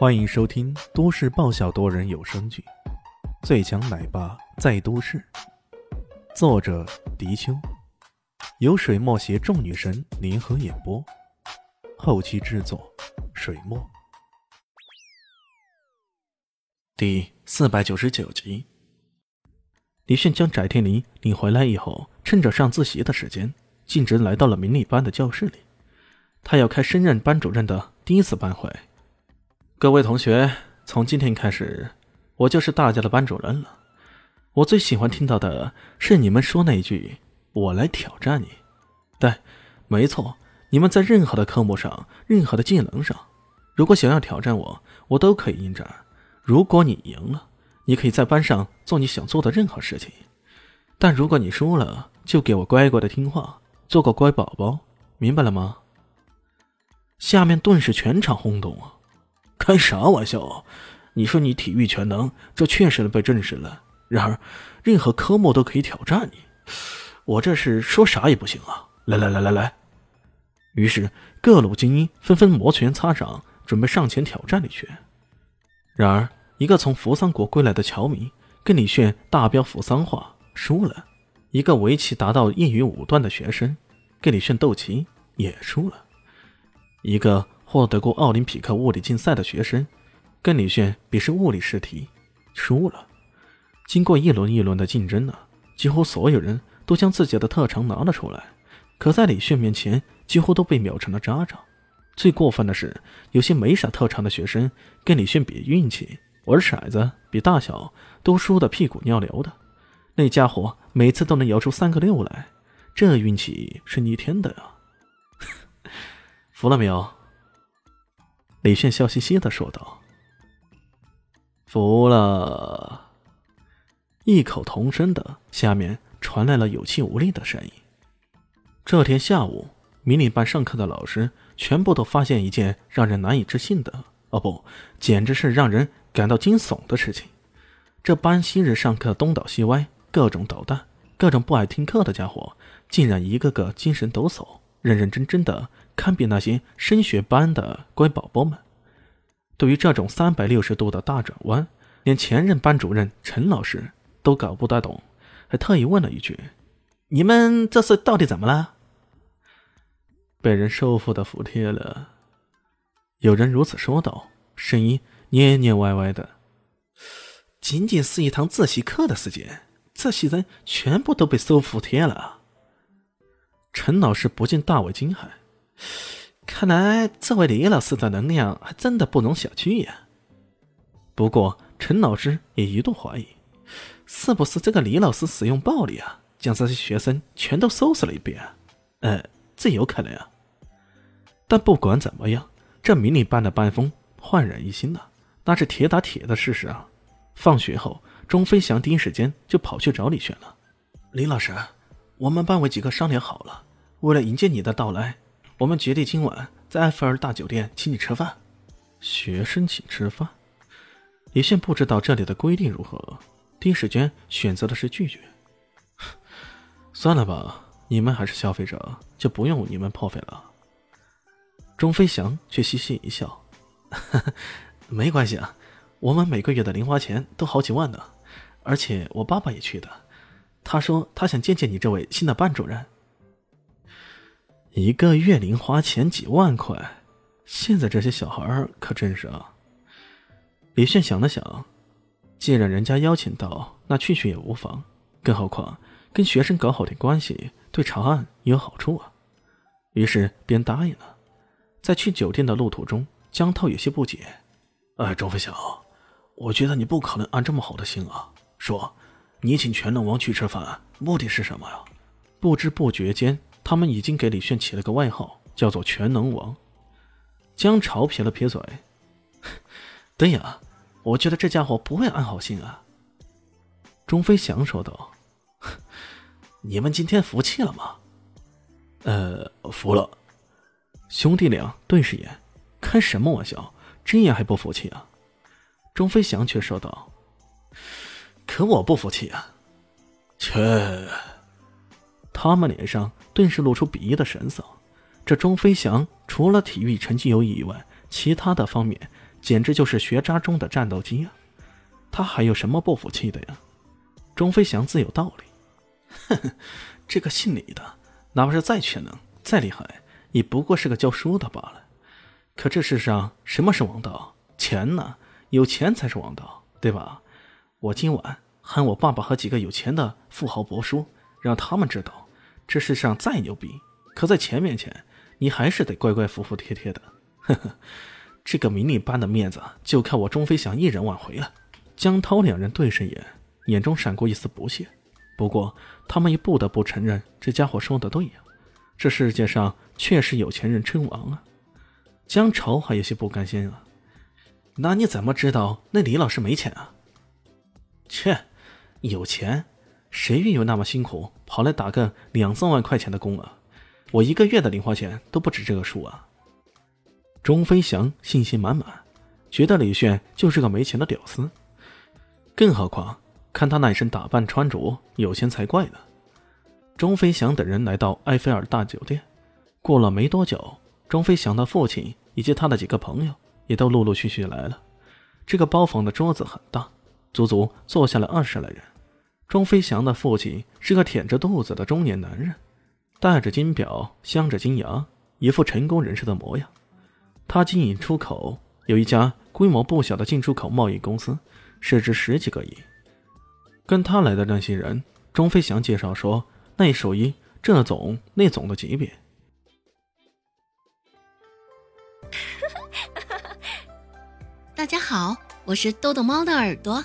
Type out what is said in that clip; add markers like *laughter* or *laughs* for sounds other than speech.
欢迎收听都市爆笑多人有声剧《最强奶爸在都市》，作者：迪秋，由水墨携众女神联合演播，后期制作：水墨。第四百九十九集，李炫将翟天临领回来以后，趁着上自习的时间，径直来到了迷你班的教室里。他要开升任班主任的第一次班会。各位同学，从今天开始，我就是大家的班主任了。我最喜欢听到的是你们说那一句：“我来挑战你。”对，没错，你们在任何的科目上、任何的技能上，如果想要挑战我，我都可以应战。如果你赢了，你可以在班上做你想做的任何事情；但如果你输了，就给我乖乖的听话，做个乖宝宝，明白了吗？下面顿时全场轰动啊！开啥玩笑？你说你体育全能，这确实被证实了。然而，任何科目都可以挑战你，我这是说啥也不行啊！来来来来来！于是各路精英纷纷摩拳擦掌，准备上前挑战李炫。然而，一个从扶桑国归来的侨民跟李炫大飙扶桑话，输了；一个围棋达到业余五段的学生跟李炫斗棋，也输了；一个。获得过奥林匹克物理竞赛的学生，跟李炫比试物理试题，输了。经过一轮一轮的竞争呢，几乎所有人都将自己的特长拿了出来，可在李炫面前，几乎都被秒成了渣渣。最过分的是，有些没啥特长的学生跟李炫比运气，玩骰子比大小，都输得屁滚尿流的。那家伙每次都能摇出三个六来，这运气是逆天的呀！*laughs* 服了没有？李炫笑嘻嘻的说道：“服了。”异口同声的，下面传来了有气无力的声音。这天下午，迷你班上课的老师全部都发现一件让人难以置信的，哦不，简直是让人感到惊悚的事情。这班昔日上课东倒西歪、各种捣蛋、各种不爱听课的家伙，竟然一个个精神抖擞、认认真真的。堪比那些升学班的乖宝宝们。对于这种三百六十度的大转弯，连前任班主任陈老师都搞不大懂，还特意问了一句：“你们这是到底怎么了？”被人收服的服帖了。有人如此说道，声音蔫蔫歪歪的。仅仅是一堂自习课的时间，这些人全部都被收服帖了。陈老师不禁大为惊骇。看来这位李老师的能量还真的不容小觑呀。不过陈老师也一度怀疑，是不是这个李老师使用暴力啊，将这些学生全都收拾了一遍？呃，这有可能啊。但不管怎么样，这迷你班的班风焕然一新了，那是铁打铁的事实啊。放学后，钟飞翔第一时间就跑去找李轩了。李老师，我们班委几个商量好了，为了迎接你的到来。我们决定今晚在埃菲尔大酒店请你吃饭，学生请吃饭。李现不知道这里的规定如何，第一时间选择的是拒绝。算了吧，你们还是消费者，就不用你们破费了。钟飞翔却嘻嘻一笑：“ *laughs* 没关系啊，我们每个月的零花钱都好几万呢，而且我爸爸也去的，他说他想见见你这位新的班主任。”一个月零花钱几万块，现在这些小孩可真是啊。李炫想了想，既然人家邀请到，那去去也无妨。更何况跟学生搞好点关系，对查案也有好处啊。于是便答应了。在去酒店的路途中，江涛有些不解：“哎，钟飞翔，我觉得你不可能安这么好的心啊。说，你请全能王去吃饭，目的是什么呀？”不知不觉间。他们已经给李炫起了个外号，叫做“全能王”。江潮撇了撇嘴：“ *laughs* 对呀，我觉得这家伙不会安好心啊。”钟飞翔说道：“ *laughs* 你们今天服气了吗？”“呃，服了。”兄弟俩对视眼，开什么玩笑？这样还不服气啊？钟飞翔却说道：“可我不服气啊！”切。他们脸上顿时露出鄙夷的神色。这钟飞翔除了体育成绩优异以外，其他的方面简直就是学渣中的战斗机啊！他还有什么不服气的呀？钟飞翔自有道理。呵呵，这个姓李的，哪怕是再全能、再厉害，也不过是个教书的罢了。可这世上什么是王道？钱呢？有钱才是王道，对吧？我今晚喊我爸爸和几个有钱的富豪伯叔，让他们知道，这世上再牛逼，可在钱面前，你还是得乖乖服服帖帖的。呵呵，这个迷你班的面子就靠我钟飞翔一人挽回了。江涛两人对视眼，眼中闪过一丝不屑。不过，他们也不得不承认，这家伙说的对呀，这世界上确实有钱人称王啊。江潮还有些不甘心啊，那你怎么知道那李老师没钱啊？切，有钱，谁愿意那么辛苦跑来打个两三万块钱的工啊？我一个月的零花钱都不止这个数啊！钟飞翔信心满满，觉得李炫就是个没钱的屌丝，更何况。看他那身打扮穿着，有钱才怪呢。钟飞翔等人来到埃菲尔大酒店，过了没多久，钟飞翔的父亲以及他的几个朋友也都陆陆续续来了。这个包房的桌子很大，足足坐下了二十来人。钟飞翔的父亲是个腆着肚子的中年男人，戴着金表，镶着金牙，一副成功人士的模样。他经营出口，有一家规模不小的进出口贸易公司，市值十几个亿。跟他来的那些人，钟飞翔介绍说，那属于这总那总的级别。*laughs* 大家好，我是豆豆猫的耳朵。